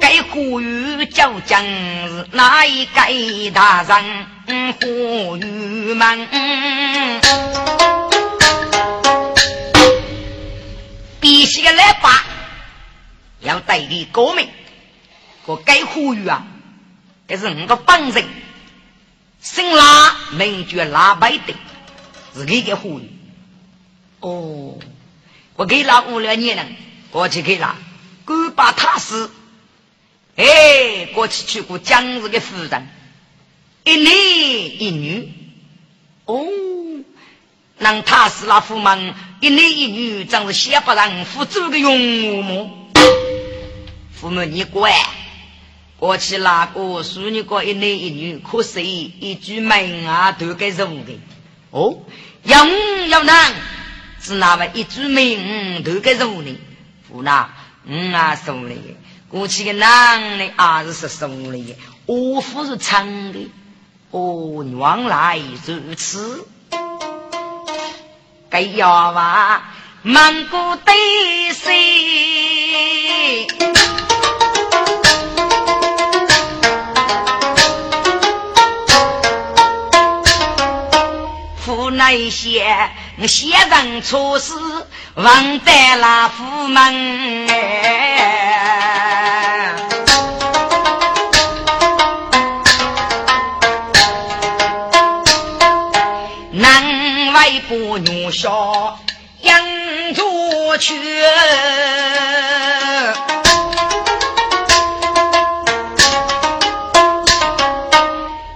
该呼吁叫将是哪一个大人呼吁们？必须来把。要代理革命，我该呼吁啊！这是五个帮人，姓拉名叫拉白的，是你给呼吁。哦，我给拉五六年了，过去给拉，够把他死。哎，过去娶过江日的夫人，一男一女。哦，让他死那夫们一男一女，真是先不让夫走的用么？父母，你乖，过去那个淑女过一男一女，可是一句门啊都该容的。哦，要五要男，是那么一句门都该容的。父那五啊送的，过去的男的啊是是送的，我夫是长的。哦，原来如此。该要话，满谷堆水。那些先人出事，忘在了府门。南外不女小养着去，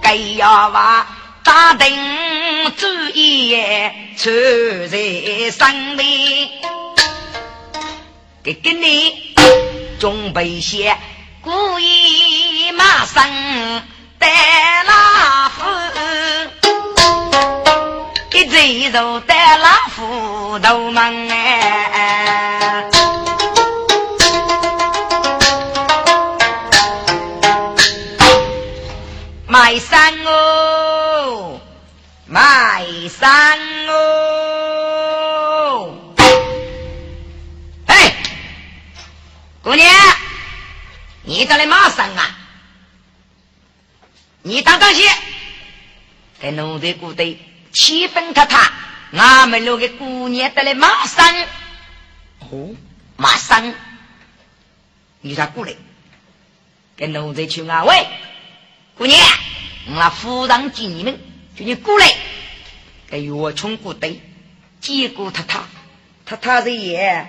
该要娃打灯。主意出在身边，给给你准备些故意马上带老夫，一嘴就带老夫头门哎，买山哦。卖山哦！哎，姑娘，你这里马上啊？你当当心，给奴才姑的气氛太差。俺们那个姑娘得来马上哦，马上，你咋过来，跟奴才去安慰，姑娘，我夫人见你们。叫你过来，给岳冲过对，结果他他他他的也，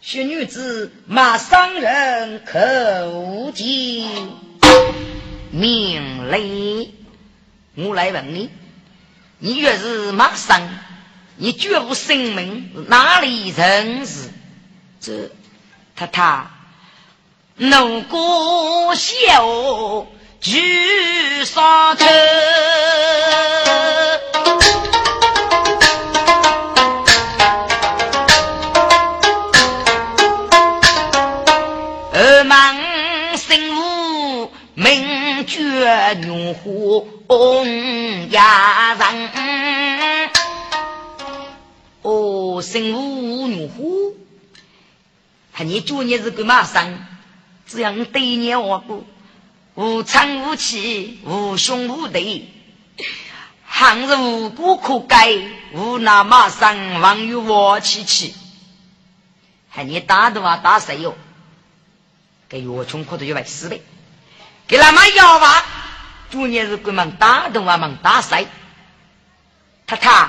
小女子骂伤人口技命令，我来问你，你越是骂伤，你绝无生命哪里人是？这他他怒过笑。举上头，虎红牙人，哦，生物女虎，还你做你是个马生，这样对你我不。无仓无气，无兄无弟，行是无辜可改，无那马上望与我妻妻，还你打的话打谁哟？给岳穷可都有百死的，给那么要吧？昨年是鬼们打的话忙打谁？太太，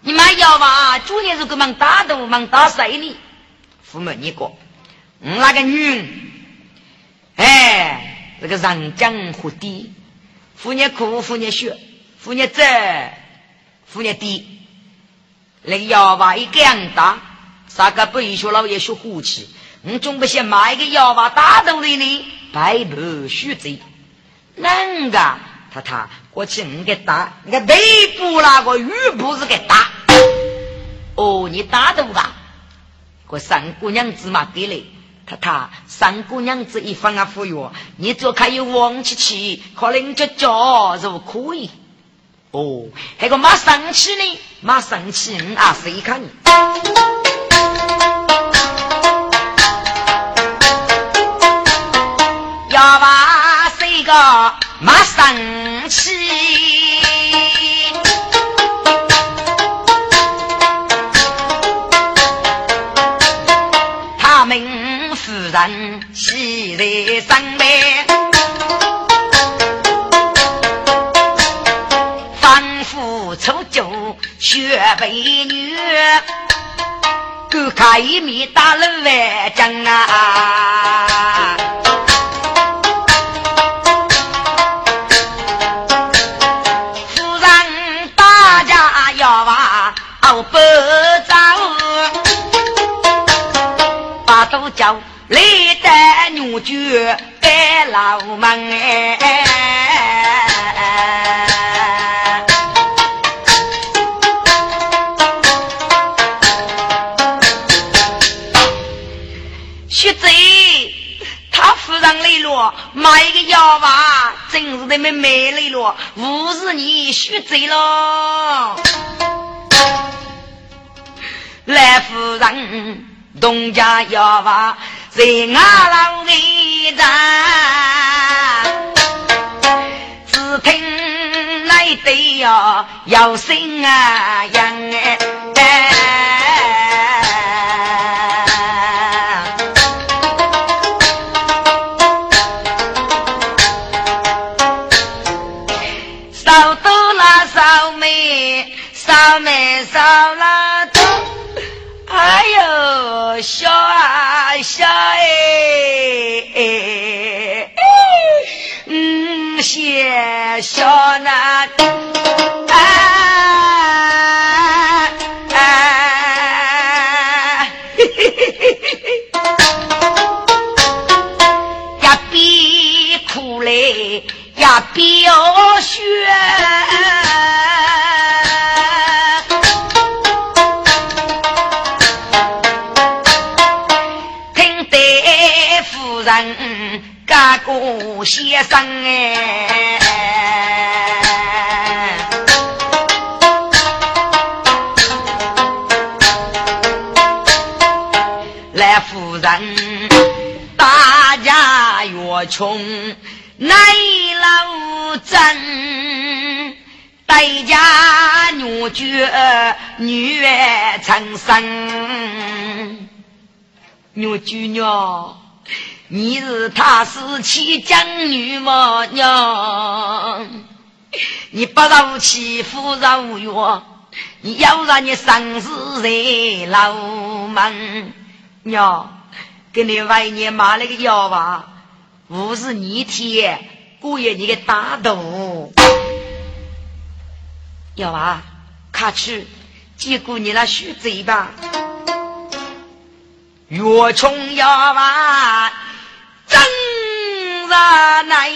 你们要吧？昨年是鬼们打的话忙打谁呢？父母你过，那个女，哎。这个长江河堤，妇女苦，妇女血，妇女窄，妇女低。那个腰娃一个样大，三个不一学老爷学虎气，你总不先买一个药吧打肚里呢？白不虚贼，啷个？他他过去你给打，你看内部那个玉不是给打？哦，你打肚吧？我三姑娘子嘛给嘞，他他三姑娘子一方啊服药，你做开有王七七，可能就叫就可以。哦，那个马生气呢？马生气，你啊，谁看你？喜在上面。雪白女，够开一米打了万将啊！夫人大家要把熬不走，把都叫来得女婿带老门哎。买一个药吧，真是他们买来了，无是你虚贼了。来夫人，东家药吧，在俺老围着，只听那对呀，要声啊，扬哎。啊笑哎，嗯，先笑那。先生哎，来夫人，大家越穷难老真，待家女眷女成生，女眷娘。你是他是妻将女么娘？你不让欺负让冤，你要让你生死在老门娘，给你外年买了个药吧，不是你贴，故意你给打赌。药吧，快去，结果你那虚嘴吧，越穷药吧。真来，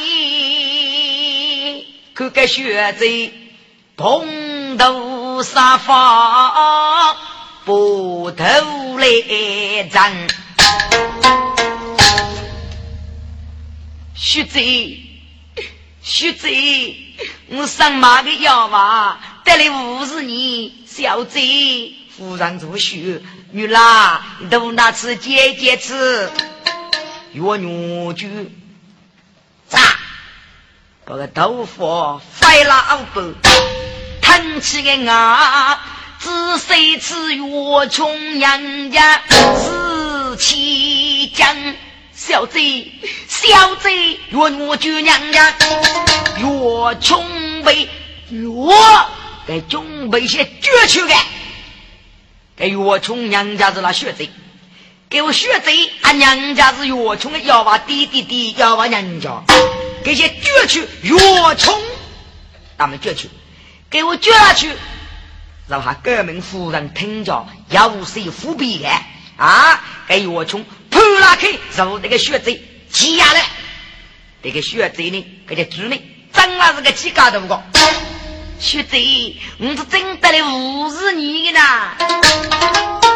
可个学贼碰头沙发，不头来争。学贼，学贼，我上马个药吧，得了五十年，小贼夫人做学，女啦，都拿吃解解吃。我女婿，咋把个豆腐飞了二百，腾起个牙，只谁吃越穷娘家死气将，小贼小贼越女婿娘家越穷被越给准备些绝去的，给越穷娘家是那血贼。给我学贼，俺娘家是越穷的，要把弟弟弟要把娘家，给些撅去越穷，咱们撅去，给我撅下去，让他革命夫人听着，要谁伏笔的啊？给越穷，破拉开，受这个血贼挤下来，这个血贼呢，这个猪呢，真了是个鸡嘎头个。血贼，我是真得来无视你的呐。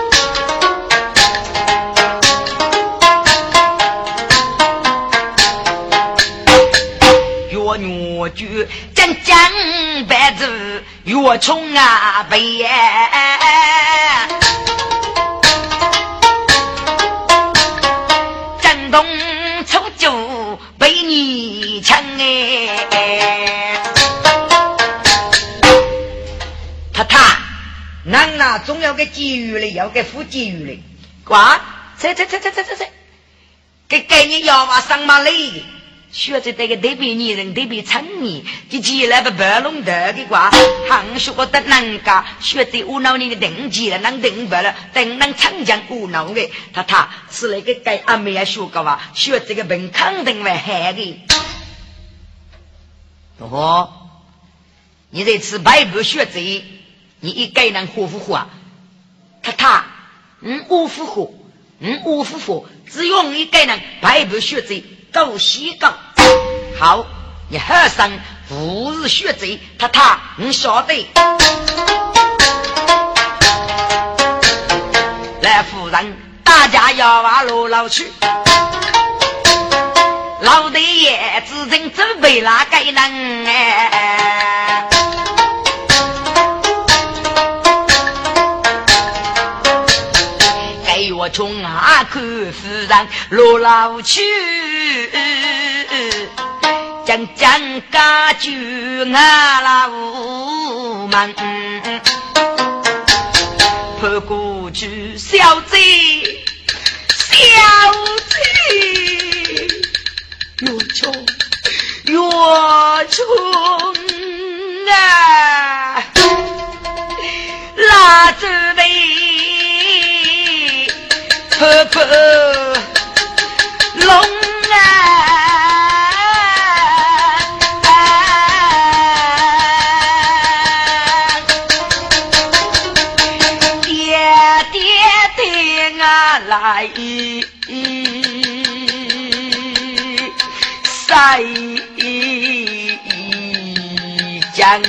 我就将将白子越冲啊背，江东初九被你抢哎！他他，男呐总要个机遇嘞，要个副机遇嘞，瓜，这这这这这这这，给给你要嘛上马累的。学着这个特别女人，特别聪明，就起来不白龙头的瓜，行学得难干，学着无脑你的等级了，能等不了，等能长江无脑的，他他是那个该阿妹也学个哇，学这个本肯定会害的。哦，你这次白不学这，你一该能活不活？他他，嗯，我复活，嗯，我复活，只有你该能白不学这。走西岗，好，你喝上不是学贼，他他你晓得。来夫人，大家要往路老去，老爹爷只准准备那个人哎，从阿看夫人路老去。将将家酒拿了屋门，跑过去小贼，小贼，越穷越穷啊！拉着的婆婆龙。来塞江，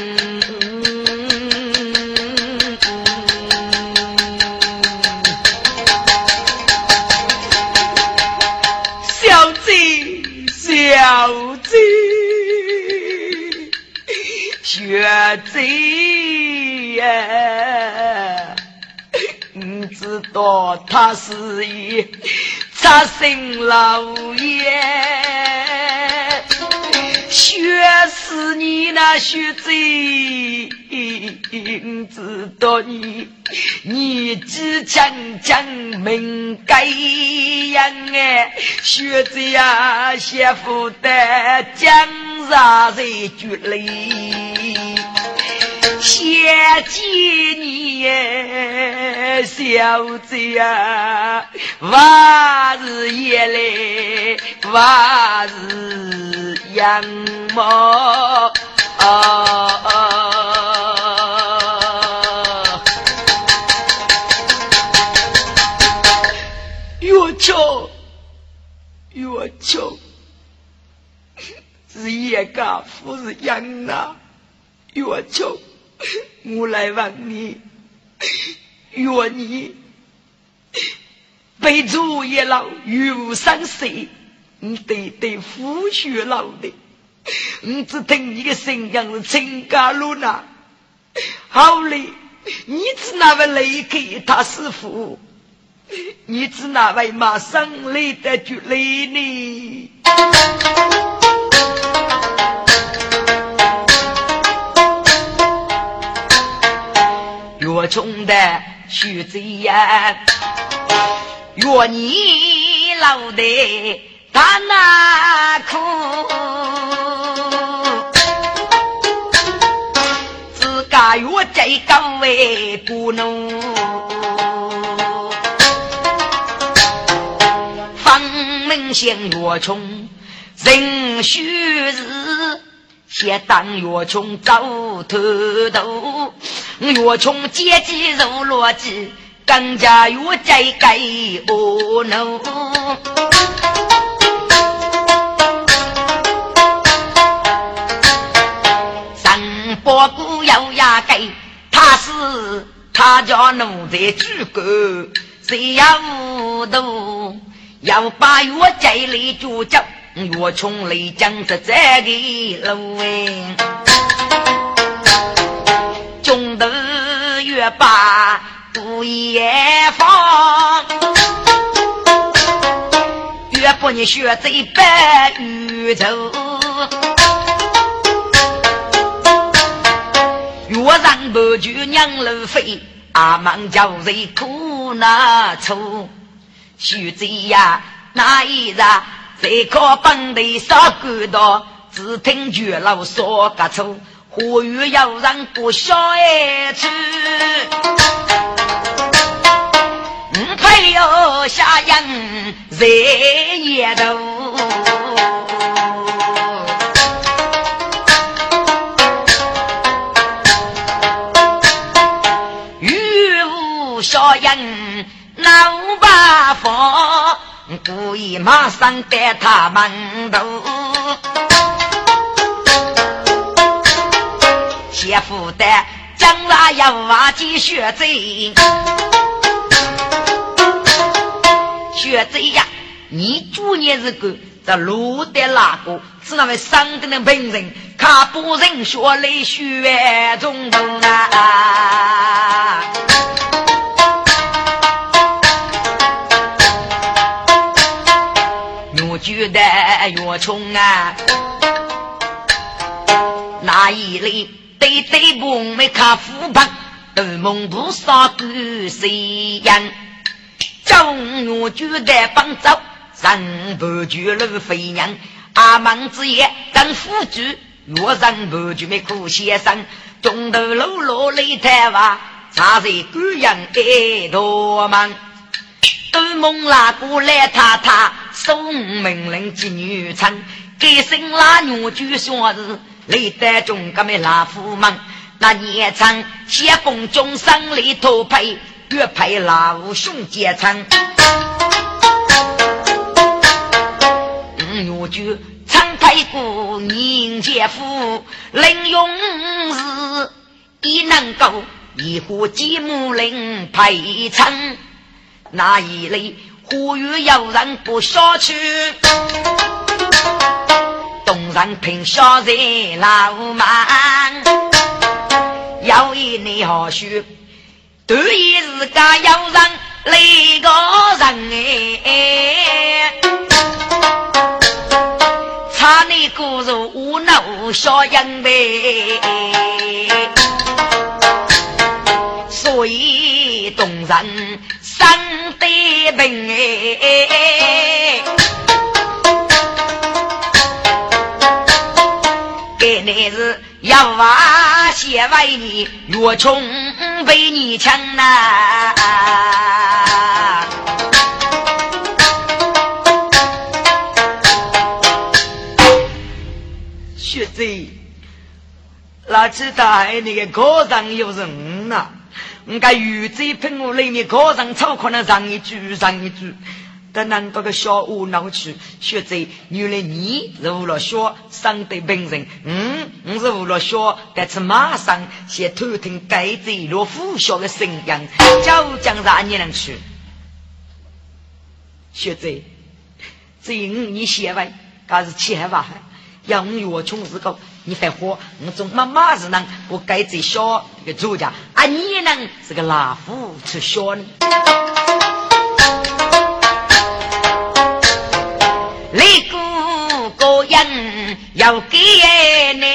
知道他是一扎心老爷，学死你那学贼，知道你你只强强命该样哎，学贼呀，先负担江上人绝泪。谢谢你，小子呀，万日夜来，万日阳毛。越穷越穷，是叶家夫是养啊，越穷。我来问你，若你被主一老与无生死，你得得夫血老的，你只听你的声音是亲家路呐。好嘞，你只那位离开他师傅，你只那位马上来的就来呢。越穷的徐子呀，越你老的他那苦，自家越这个为不能，方明显越穷人须日。先当越穷走头头，越穷阶级如落低，更加越债该不能。陈伯姑要压根，他是他家奴才主干，谁也无动。要把越债里解决，越穷来讲实在个路哎。把。不夜放，越不你学这白玉洲，越让不住娘老飞，阿妈叫人苦难愁。学这呀，那一日在靠本地上管道，只听绝老说个错。呼吁要让不小爱去，五配有下人在夜头，雨无小人闹八方，故意马上带他们头。也负担，将来要挖几血贼，血贼呀！你主年是个这路的那个，是那位上等的本人，看不人学来血中头啊！越觉得越穷啊，那一类。对对梦没看虎棒，斗梦不杀狗谁人？中原就在帮走，人不绝路飞娘。阿门之夜等夫主，若人不绝没苦先生。中头路落擂台哇，茶在贵阳爱多忙。斗梦拉过来太太，送命令接女臣，给生拉女就算是。历代中革命老虎们，那年长先锋中生里头配，越配老兄结成。五月就长太过年节夫，临用时已能够一户几亩林配成。那一类呼吁有人不下去。东山凭小人老满，有一年好学，对一日家有人累个人哎，差你骨肉无能小人呗，所以东山生得病哎。你是要挖血为你，越穷被你抢呐！学贼，那知道那个高上有人呐？我该鱼贼喷我里面高上超可能上一句上一句。但难道个小屋闹去？学者，原来你是为了学上对本人，嗯，我是为了学，但是马上先偷听该子落呼啸的？声音，就将让你能去。学者，只有你写完，可是千万要我越穷日高，你还活，我总妈妈是能，我该子小一个作家，啊，你能是个老虎吃小呢？要给你，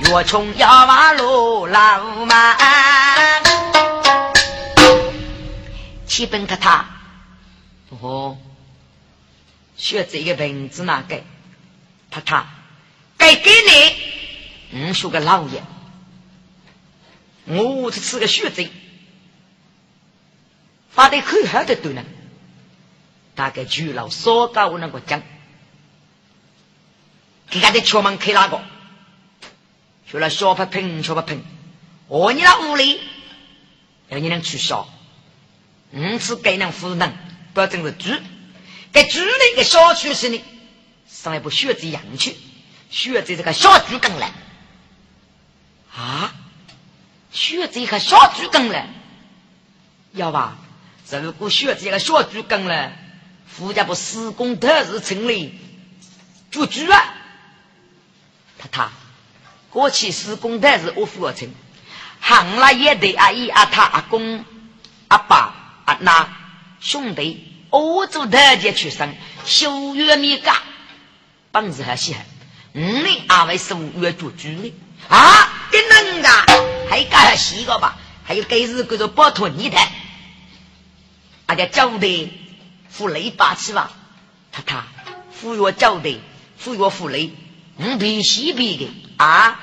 越穷要马路老马，七本他他，哦，学这个名字哪个？他他，该给你，我说个老爷，我这是个学者。发的很好的多呢，大概除了所搞那个讲，给他的敲门开哪个？除了小不平，小不平。我你那屋里要你能取消，五次给人夫人，不要真是猪。给猪的一个小区是呢，上一部学子养去，学子这个小猪更来啊，学子一个小猪更来，要吧？如果学子一个小猪更了，夫家不施工特事成立，做猪啊？他他，过去施工特事我负责成。行了也得阿姨阿他阿公阿爸阿那兄弟，欧洲大家出生，修月米嘎，本事还稀罕。五年二位是五月做主的啊，跟能噶，还干洗个吧？还有该日叫做包托你的，阿家交的付雷八七吧？他他付我交的，付我付雷，五比西比的啊，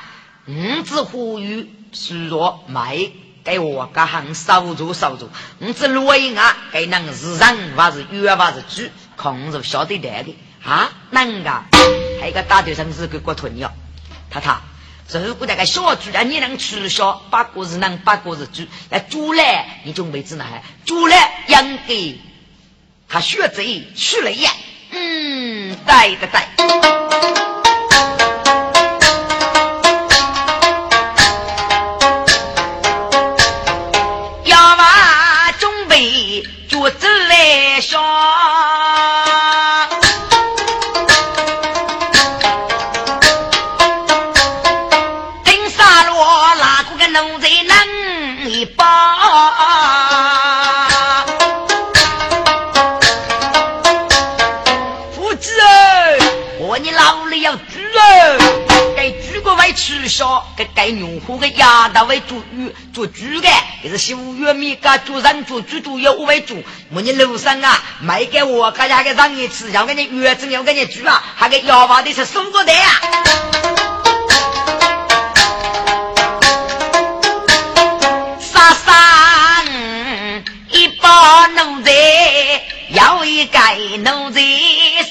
五只呼吁。是若买给我家行收住收住，我这罗伊啊，给能是人还是鱼还是猪，控制晓得来的啊？能个？还有个大学生是个国土鸟，他他，如果那个小猪啊，你能吃小，八个是能，八个是猪，那猪来你就没知道，猪来应该他学贼去了呀？嗯，对的对。取消给该用户的鸭大为做鱼做猪的，也是修玉米噶做人做猪都要为主。我你路上啊，卖给我家家个让你吃，要给你鱼子，要给你猪啊，还给鸭娃的是送过的呀。杀杀一把奴才，要一个奴才，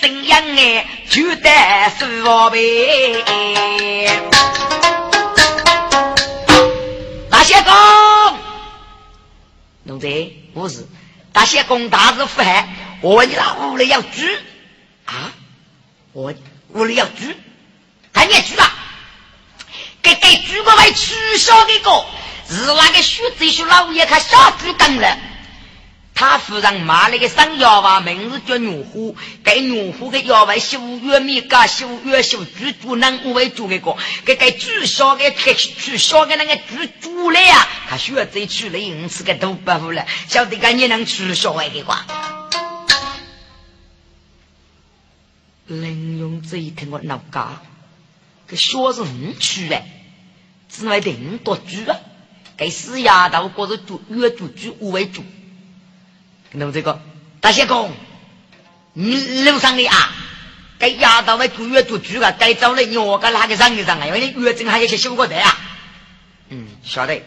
生养哎，就得是我呗。谢公，奴才不是大谢公大事不害，我你那屋里要猪啊！我屋里要猪，赶紧猪啊！给给猪个为取消的个，是那个徐子徐老爷他小猪等了。他夫人买了个生药娃，名字叫牛虎。给牛虎的药娃修月米噶修月修猪猪能五位猪的个，给给猪小的给猪小的那个猪猪来呀，他需要再取来五次个都不服了，晓得个你能取小的瓜。林用这一听我闹嘎，给小是五取嘞，只为定多猪啊，给死丫头过着猪月猪猪五位猪。那么这个大仙公，你路上的啊，该丫头为住月做主啊，该找来我该哪个上一上啊？因为月正还有些修过的啊。嗯，晓得。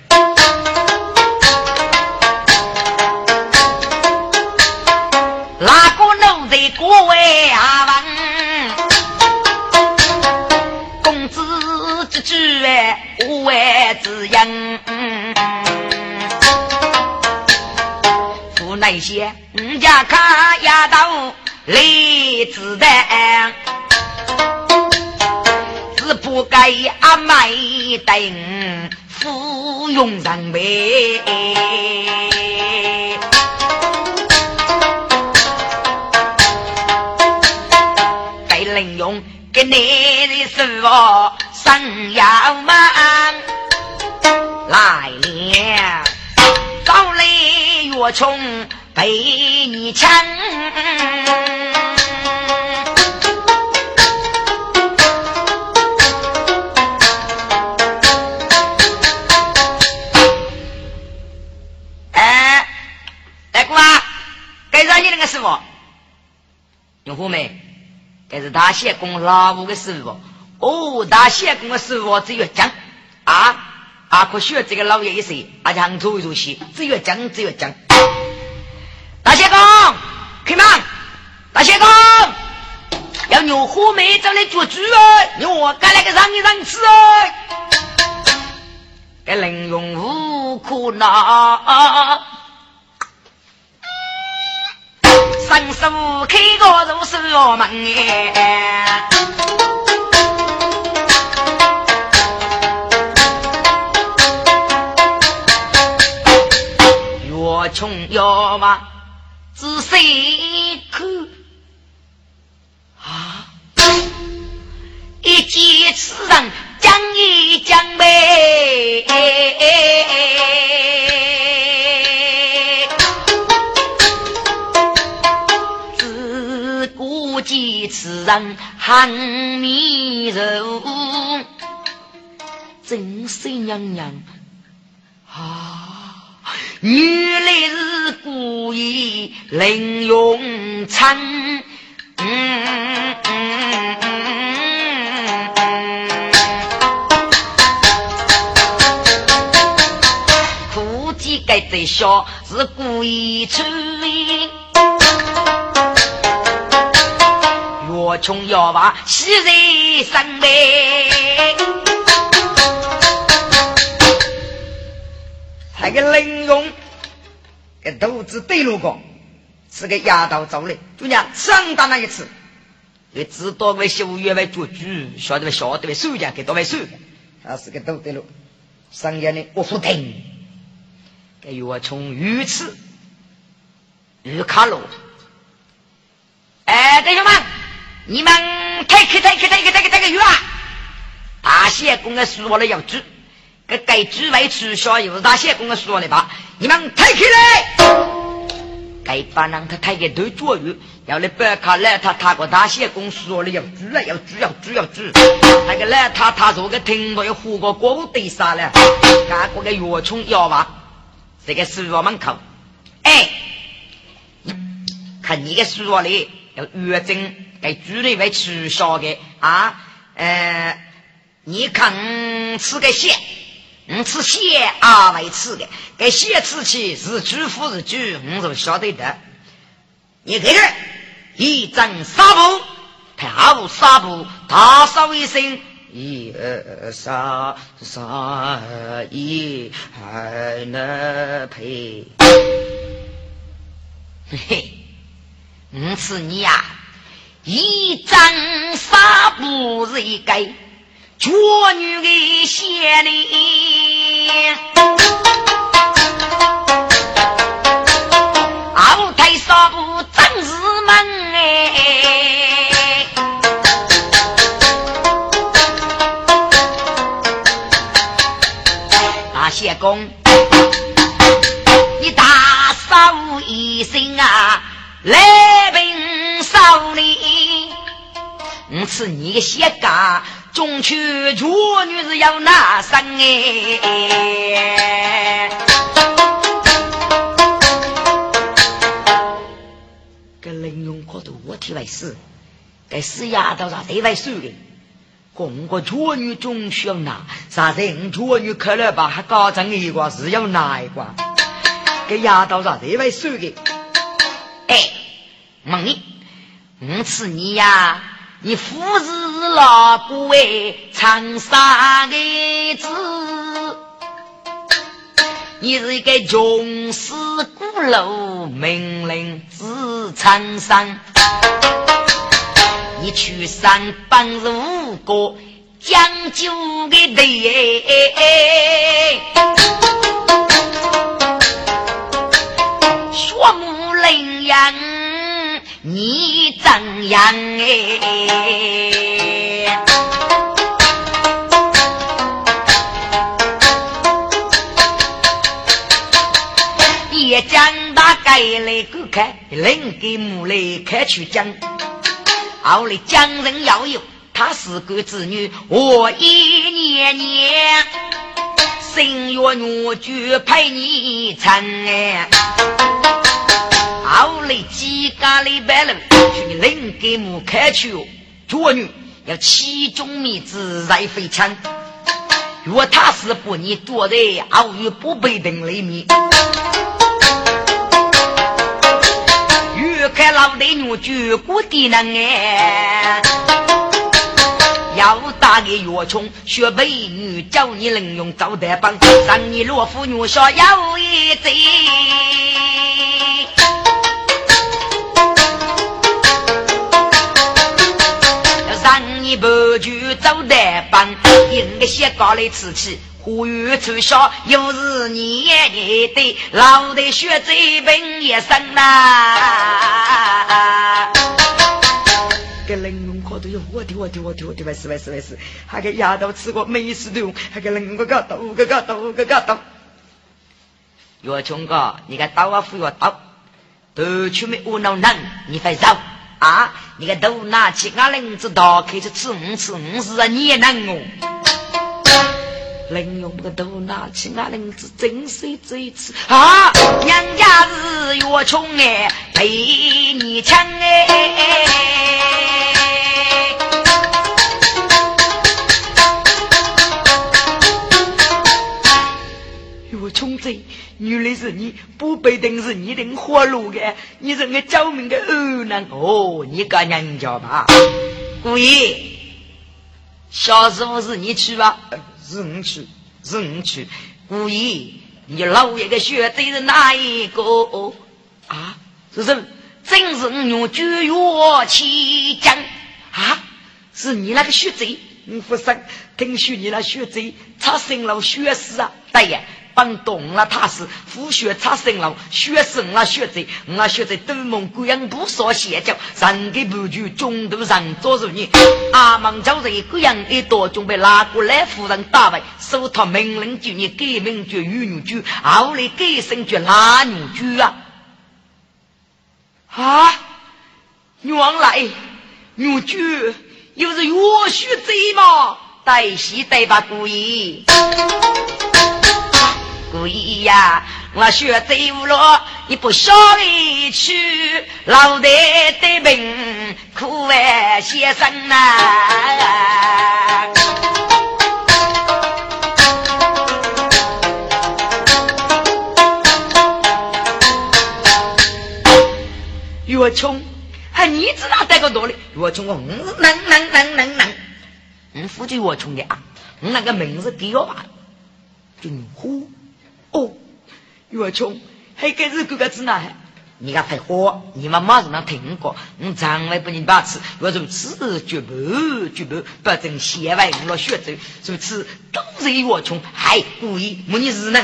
哪个奴才各位阿王，公子之举哎，无为之因。些人家看丫头来子弹，只不该阿妹等芙蓉人呗。该能用给你的师傅生要忙来了。高雷越穷被你抢，哎，大哥啊，该让你那个师傅，用户没？这是大仙公老五的师傅，哦，大仙公的师傅只有讲啊。阿可学这个老爷一说，阿强做一做戏，只有讲，只有讲。大仙公，开门！大仙公，要牛虎梅找来做主哦，牛我该来个让一让吃哦。该能用无可拿，伸手开个如锁门哎，越穷越挖，仔细看啊，一见此人。讲一讲呗，只顾及此人汉米肉，真是娘娘啊！原来是故意凌用餐，嗯嗯。嗯，嗯，嗯，估计该在笑是故意出名，越穷越挖，喜人生悲。那个林勇，给肚子对路过，是个丫头走的，就娘上当那一次，也知道为修约为做主，晓得为晓得为收家给多为收，他是个都对路，上家呢我说听。哎呦！从鱼翅、鱼卡路，哎，弟兄们，你们抬起、抬起、抬起、抬起、抬起鱼啊！大仙公的说了要煮，给该煮外吃小又是大仙公的说了吧？你们抬起来！该把人他抬个头左右，要来白卡来他他个大仙公说了要煮了，要煮要煮要煮。那个来他他说个听到要活个狗对杀了，干过个药虫药吧。这个书桌门口，哎，看你个书桌里要月经，给主人为取消的啊，呃，你看吃个蟹，你吃蟹啊为吃的，给蟹吃起是主夫是主，我就晓得的。你看看，一张纱布，跳纱布，打扫卫生。一二三三二一，还能配？嘿嘿，我是你呀！一张纱布是一盖，绝女的鞋里，后台纱布真是闷哎。大谢公，你大嫂一声啊，来宾少你，我是你的谢家，中秋绝女是要拿生哎。这林用可都我替为事，该死丫头啥对外说的。公个处女中需要拿，啥人处女看了吧？还搞成一卦是要拿一卦？给丫头啥这位说的？哎，问你，我是你呀？你夫是哪个位长沙的子？你是一个穷死孤陋，命令子长山。你去山帮五个讲究的对，学木林样，你怎样哎？也讲大概来个看，另给木来开去讲。后来江人要有，他是个子女，我一年年，生月女婿陪你成哎。后来几家里百人去领给母开去，做女要七中米子在非常，若他是不你多的，偶遇不被等里面。看老的女婿过的能哎，要打给岳冲，学美女教你能用招待帮，让你罗夫女说有一贼。你不去招待帮，应该先搞来吃起。呼吁出校，又是你也得老得学这本一生呐。给玲珑可都有我的我的我的我的万事万事万事，还给丫头吃过美食的，还给玲珑个刀个个刀个个刀。岳冲哥，你个刀啊斧要刀，都去没无脑能，你快走啊！你个都拿起俺林子刀，开始吃五吃五是啊，你也能哦。林用个都拿起俺林子，真是这一次啊！娘家是越穷哎，陪你抢哎！越穷贼，原来是你，不背定是你的活路的，你是个救命的恩人哦！你个人家吧，故意，小师傅是你去吧？是你去，是你去，故意你老爷的血贼是哪一个？啊，是是，正是我用绝药起将啊！是你那个血贼，你不生，听说你那血贼他生了血丝啊！对呀。帮动了，他是虎血插生了，血生了血贼，我血贼斗梦鬼样不说邪教，上个不就中途上捉住你，阿蒙叫人鬼样一多，准备拉过来夫人打败，手他命令就你改名叫玉女驹，后来改姓叫拉女驹啊！啊，原来女驹又是岳血贼吗？带戏带把故意。故意呀，我学走路，你不晓得去，老得得病，苦为先生呐。越穷，还你知道这个多嘞？越穷我能能能能能，嗯，夫妻越穷的啊，我那个名字第二把，就呼。哦，岳冲，还该是哥哥子呢？你个废话，你们马上能听过？我从来不认把持，我如此绝不绝不，不争先外我学走，如此都是岳冲，还故意没你是能。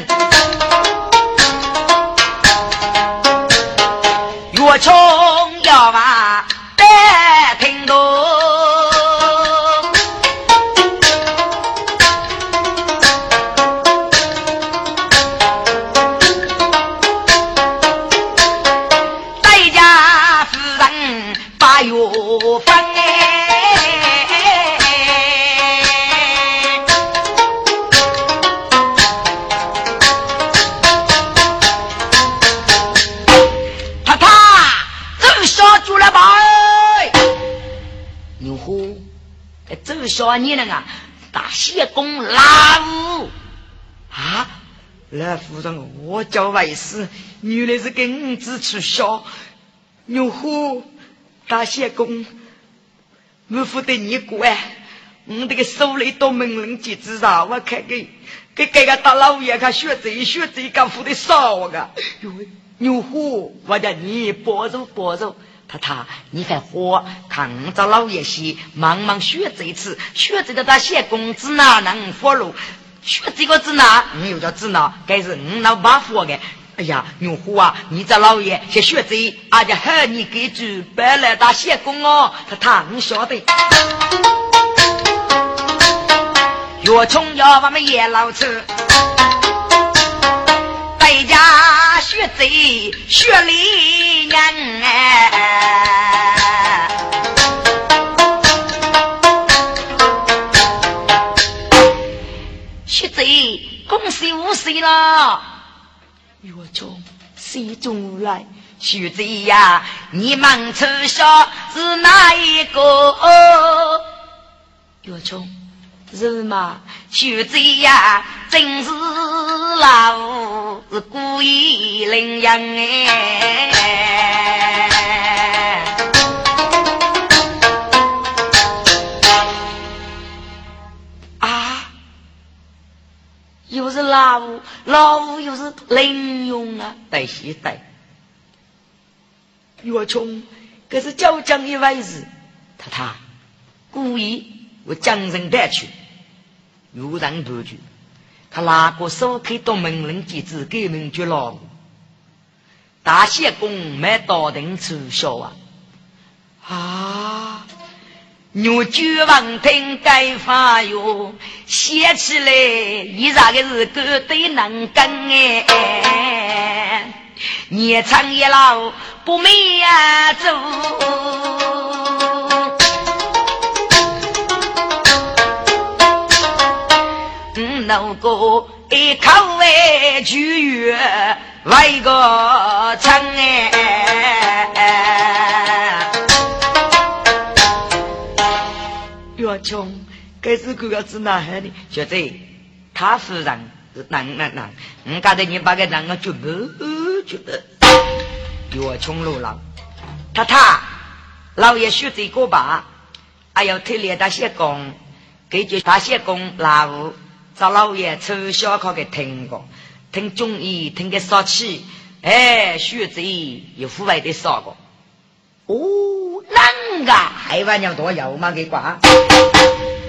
岳冲你那个，大谢公老五啊！来夫人，我叫外事，原来是跟五子出小牛虎大谢公，我负责你管，我这个手里多命令机子上，我看给给给个大老爷看学贼学贼，敢负的少个？牛虎，我叫你保重保重。太太，你还活？看着老爷些，忙忙学这一次，学这个他写工资哪能活路？学这个字哪？你又叫字哪？该是你老爸活的。哎呀，牛虎啊，你这老爷先学这，俺家喊你给主白来打写工哦。他他，你晓得？越穷要我们也老吃。在家贼学里娘哎，学贼恭喜五岁了。岳中谁中来？徐贼呀，你们知晓是哪一个？岳中。是嘛，就这呀，真是老是故意领养哎。啊，又是老五，老五又是零用啊，带西带。岳琼，这是教江一回事，他他故意我江人带去。有人不去，他拿过手开到门人机子给人就老五，大谢公没到定吃小啊。啊！牛角王听该发哟，写起来依然个是个对能干哎，年长一老不美呀走，能够一口哎就月外个长哎。岳冲，该是个要子哪海的？小子，他夫人男男男，我刚才你把个男个就不觉得。岳冲路了，他他老爷学这个吧，还要推连他谢公，给就他谢公老五找老爷抽小考给听过，听中医听个少气，哎，学这有户外的少个。哦，啷个还玩娘多要嘛？给挂，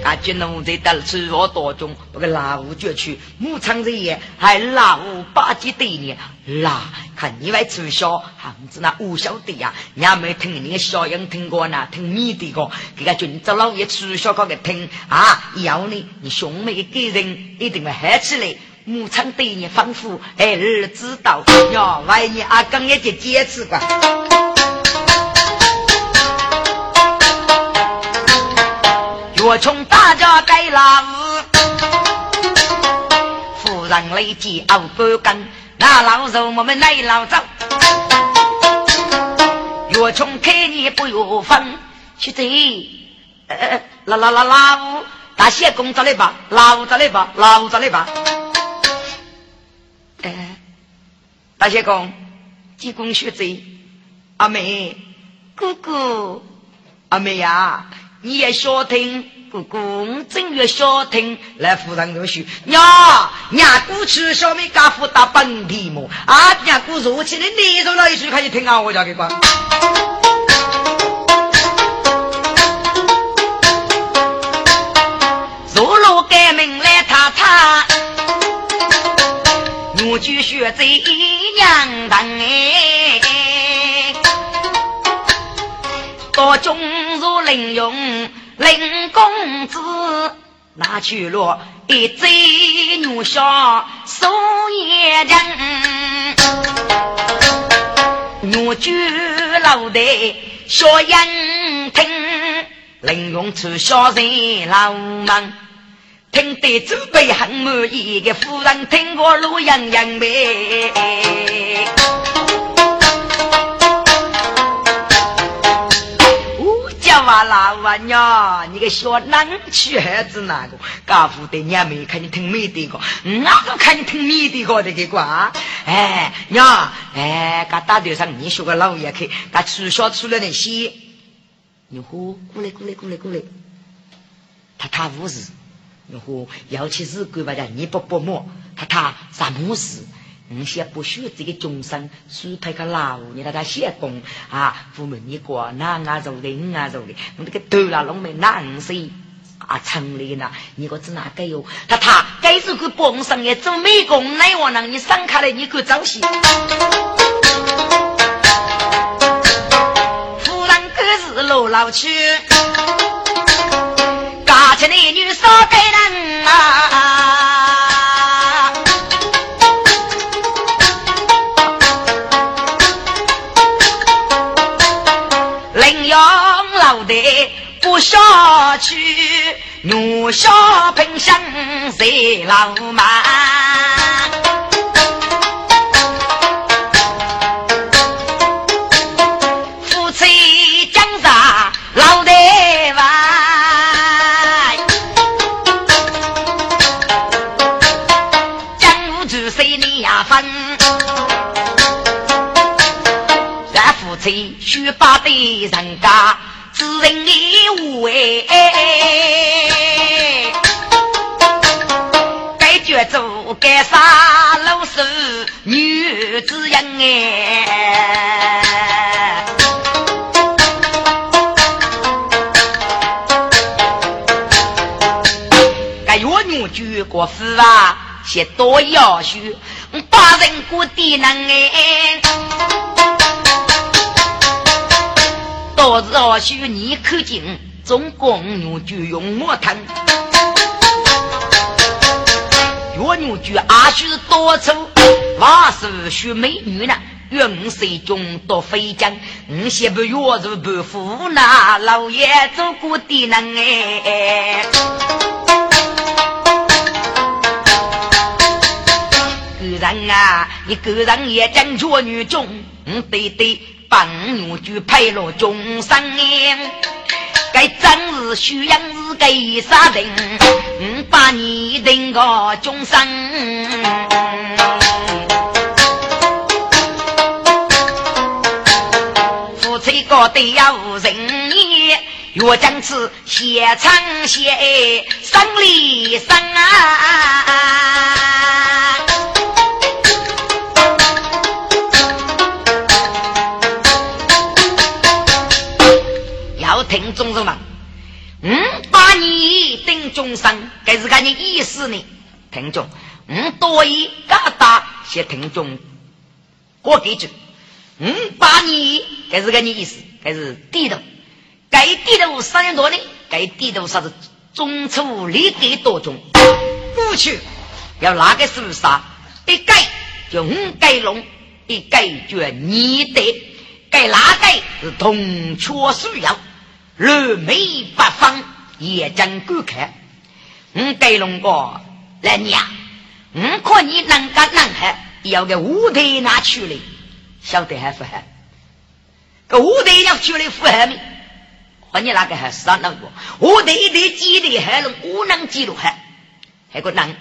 俺军农在得吃我多中，不个老五绝去，牧场这也还老五八几对呢？啦，看你外吃小，还子那五晓得呀？你还没听你小样听过呢？听你的个，给个军这老爷吃小搞个听啊！要呢，你兄妹给人一定会嗨起来。牧场对你吩咐，哎，儿知道呀？万一阿刚也就坚持吧。我从大家给老五，夫人立即熬干根，那老肉我们来老早。岳冲看你不有分，去走。呃，老老老老五，大谢公找来吧，老五找来吧，老五找来吧。哎，大谢公，济公学贼，阿妹，姑姑，阿妹呀，你也小听。姑姑正月小听来夫人就说：“娘娘姑去小妹家夫打本地么？啊娘姑如起来你说那一句开始听啊，我叫给关。入路改名来他他，我就学这娘当哎，多中如林用。”林公子拿去了一嘴牛小手也人，牛驹老的小人听，林用出小人老忙，听得祖辈很满意的夫人听过路洋洋呗。娃老娃娘，你个小男女孩子那个，家父的娘没看你听没的个，我都看你听没的个的给瓜。哎娘，哎，噶大队上你说个老爷去，噶取消出了那些，你呼过来过来过来过来，他他无事，你呼尤其是干吧的，你不不摸，他他啥么事？你先不学这个众生，是派个老你让他先工啊！父母你过哪啊做的，哪啊做的，我这个头啦拢没难谁啊成立呢？你个只哪个哟？他他该是个帮上也做美工，哪我让你上开来，你可早些。夫人可是老老去，家前的女少给人啊。怒下喷香在浪漫。夫妻江上老台湾，江湖之水你呀分，咱夫妻须把的人家。知人的无哎，该就学做该杀老师女子人哎。该岳女举过夫啊，些多要求，八人过地能哎。多要求你可敬，总共女就用木藤。岳女举阿须多丑，瓦是许美女呢。愿五水中多飞将，五些不月如不服那老爷做过的能哎。个人啊，一个人也将做女中，嗯对对，帮女就配了终生哎。该真是需要是给啥人？五，把你定个终生。我得要人也，若将此写唱写生里生啊！你定终生，该是看你意思呢？听众，嗯，多一嘎达，写听众过几句。嗯，把你，这是个你意思，这是地头，该地头三年多呢，该地头啥子中初立给多种，过去要哪个是啥？一改就五改龙，一改就你的，该哪个是铜雀树摇，六眉八方也将观看，五改龙哥来娘，五看你能干能海，要个五台拿去了。晓得还不还？个五代要出来富海没？和你那个还是那个？五代一代几代还能无能记录还？还个能？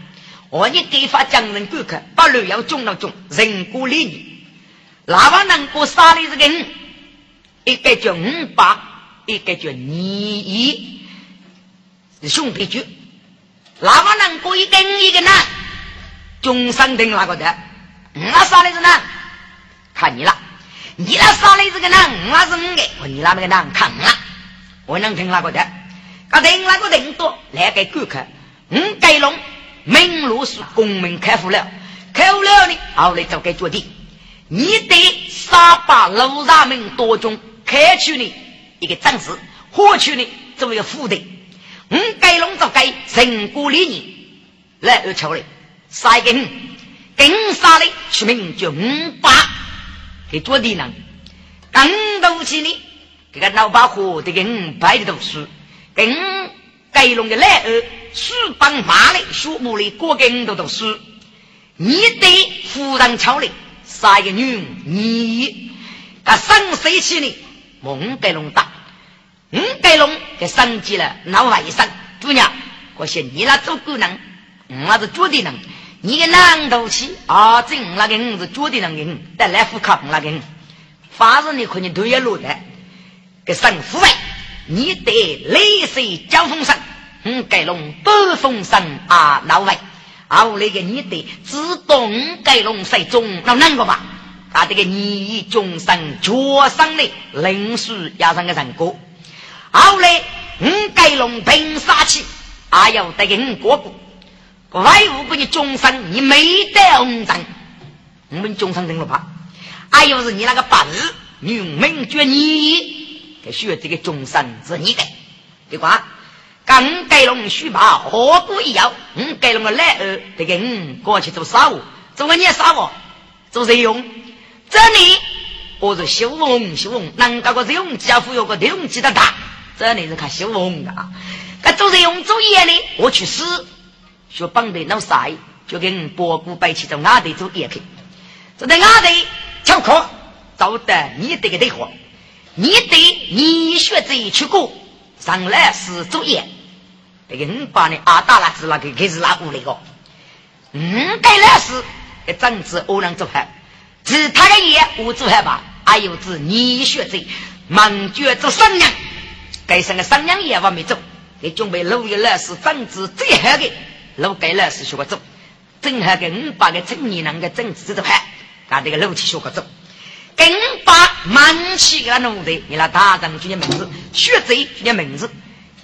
我你给发匠人顾客，把路要种了种，人过礼仪，哪怕能过杀的这个人，一个叫五八，一个叫你一，兄弟局，哪个能过一根一个呢？终生定哪个的？我杀的是呢？看你了，你那杀的这个人，我是五个，我你那个人看了，我能听那个的，他听那个人多？来给顾客，五盖龙。明路是公民开户了，开户了呢，后来就该决定，你得杀把路上门多中开出呢一个正子，获取呢作为一个副的，五盖龙就该成果理念来而求的，杀一个五，跟杀的取名叫五八。给做的人，刚读起呢，这个老把火，这个五百的读书，跟盖龙的来儿，书帮马的书目的过跟都读书，你得夫人朝里杀一个女你，他生谁起呢？蒙盖龙大，五盖龙给升级了老外甥，姑娘，我说你那做工人，我是做的人。你个难读起啊！真那个人是绝对能给你带来福靠那个。人，反正你可能都要落的。给神父哎，你得雷水交风声，嗯，盖龙北风声啊，老外。啊，我那个你得自动盖龙水中那难个吧？他这个你终生绝生的灵书压上个人歌，后来嗯，盖龙平杀气，还要得给你过过。外务给你终身，你没得红章，我们终身定了吧？还有是你那个本事，你名绝你，给学这个终身是你的，对吧？刚盖龙须把何故一要？嗯，盖龙个来儿，这个嗯过去做啥物？做个你啥物？做谁用？这里我是修翁，修翁能搞个用家父有个用机的大，这里是看修翁的。啊。那做谁用做业呢？我去死。学帮的老晒，就跟博古摆起在外头做业去，就在外头翘课，找得你这个对话，你对你学这去过，上来是作业，这个五八呢阿大拉子那个开始拉过来个，嗯，该来是一整治欧人做海，其他的业我做海吧，还有指你学这。忙觉做商人，该上个商人业我没做，给准备六月来是整治最好的。老盖了是学个做，正好给五百个青年人的政治制度派，把这个路去学个走。跟把满起个奴才，你那大人叫你名字，学贼叫你名字。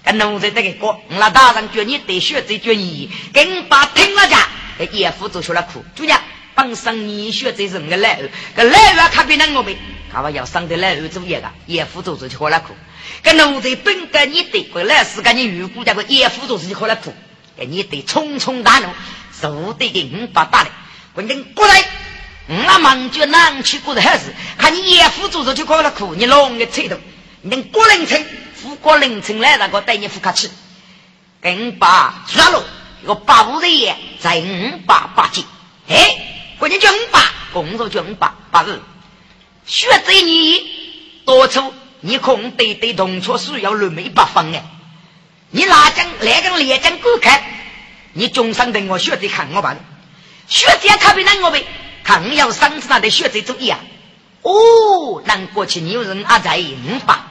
跟奴才这个歌，你那大人叫你对学贼叫你，跟把听了家，也扶走出了苦。主家本身你学贼是个来儿，个来儿可别能我们，他们要上的来儿做一个，也扶走出去喝了苦。跟奴才本该你对，回来是跟你预估这个也扶走出去喝了苦。你得匆匆大怒，受得给五把大的，关键过来。我忙就难去过的孩子，看你爷夫做着就过了苦，你弄个菜头，你过凌晨，富过凌晨来那个带你付客气，跟把抓了，个八五的爷在五八八斤，哎，关键叫五八，工作叫五八八日，学这你多出，你空对对同学需要六枚八分哎，你哪将来跟连将过开，你终生等我学着看我吧，学着看别人我呗。看要上次那的学者主意啊！哦，难过去你有人阿在五八，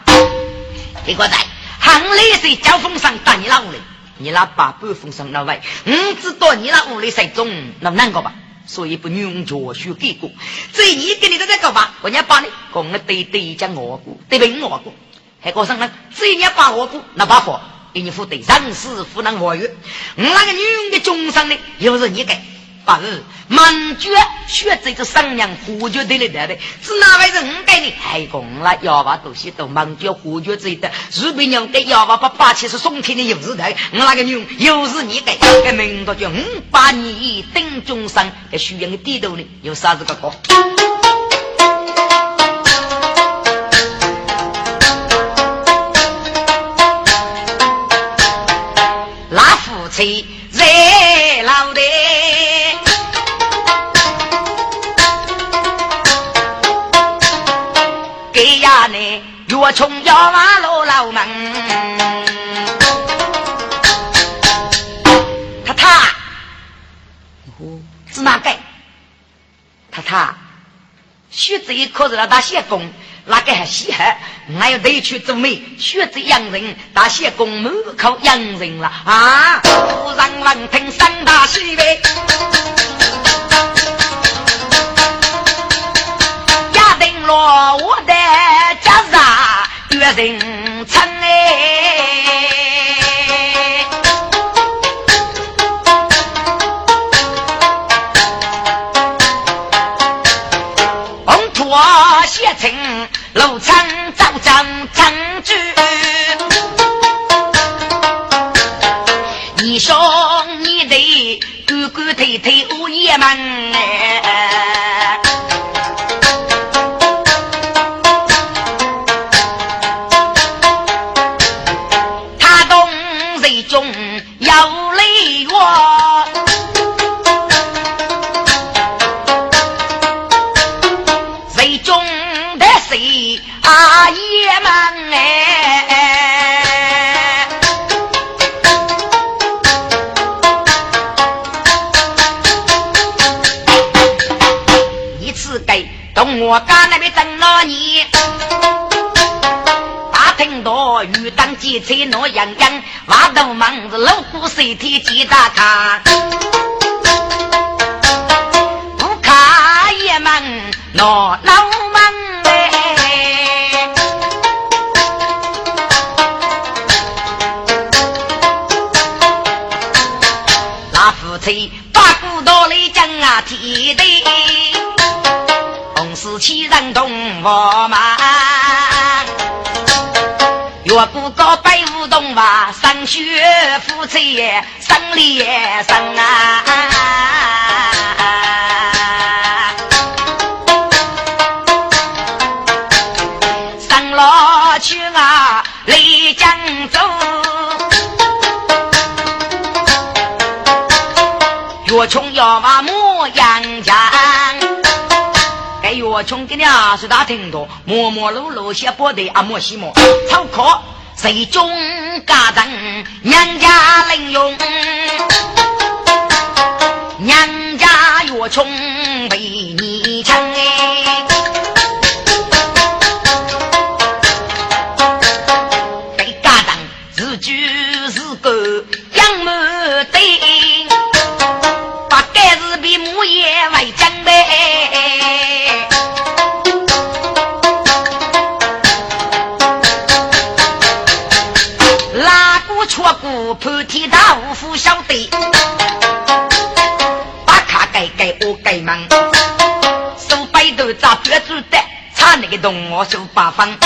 结果在行里是交锋上打你那屋里，你那把半封上那位，唔知道你那屋里谁中那难过吧？所以不用教书给过，这你给你都在搞吧？我娘把你讲个对对讲我过，对不我过，还过上呢？这你把我过那把火给你付对，人事不能活跃，我那个女人的终生呢，又是你给。八日满绝学这个商量胡绝的来的，是哪位人给的？开工了，要把东西都满绝胡绝这的，日本人给要把把八七是送天的又是的，我那个女又是你给，给名字叫五八年丁中山，给徐阳的地头呢，有啥子个歌？拉夫妻我从要马路老门，太太，是哪个？太太，学这一科是那大谢公，哪个还稀罕？俺要得去做媒，学这洋人大谢公门口洋人了啊！突然闻听三大喜呗，压定了我的。人称哎，红土写成路长早长长句，你说你的哥哥太太我也忙我家那边等鸡菜闹洋洋，挖头忙子老虎身体几大卡，不卡也忙闹老忙哎，那夫妻把骨头来讲啊提的。死气人同我嘛，越不高白无动嘛，上学夫妻也生理生啊，上老去啊，离江走，越穷越把模穷给你二十大听多，磨磨碌碌些不得阿莫西莫，草课谁中家长娘家零用，娘家越穷为个洞我手八方。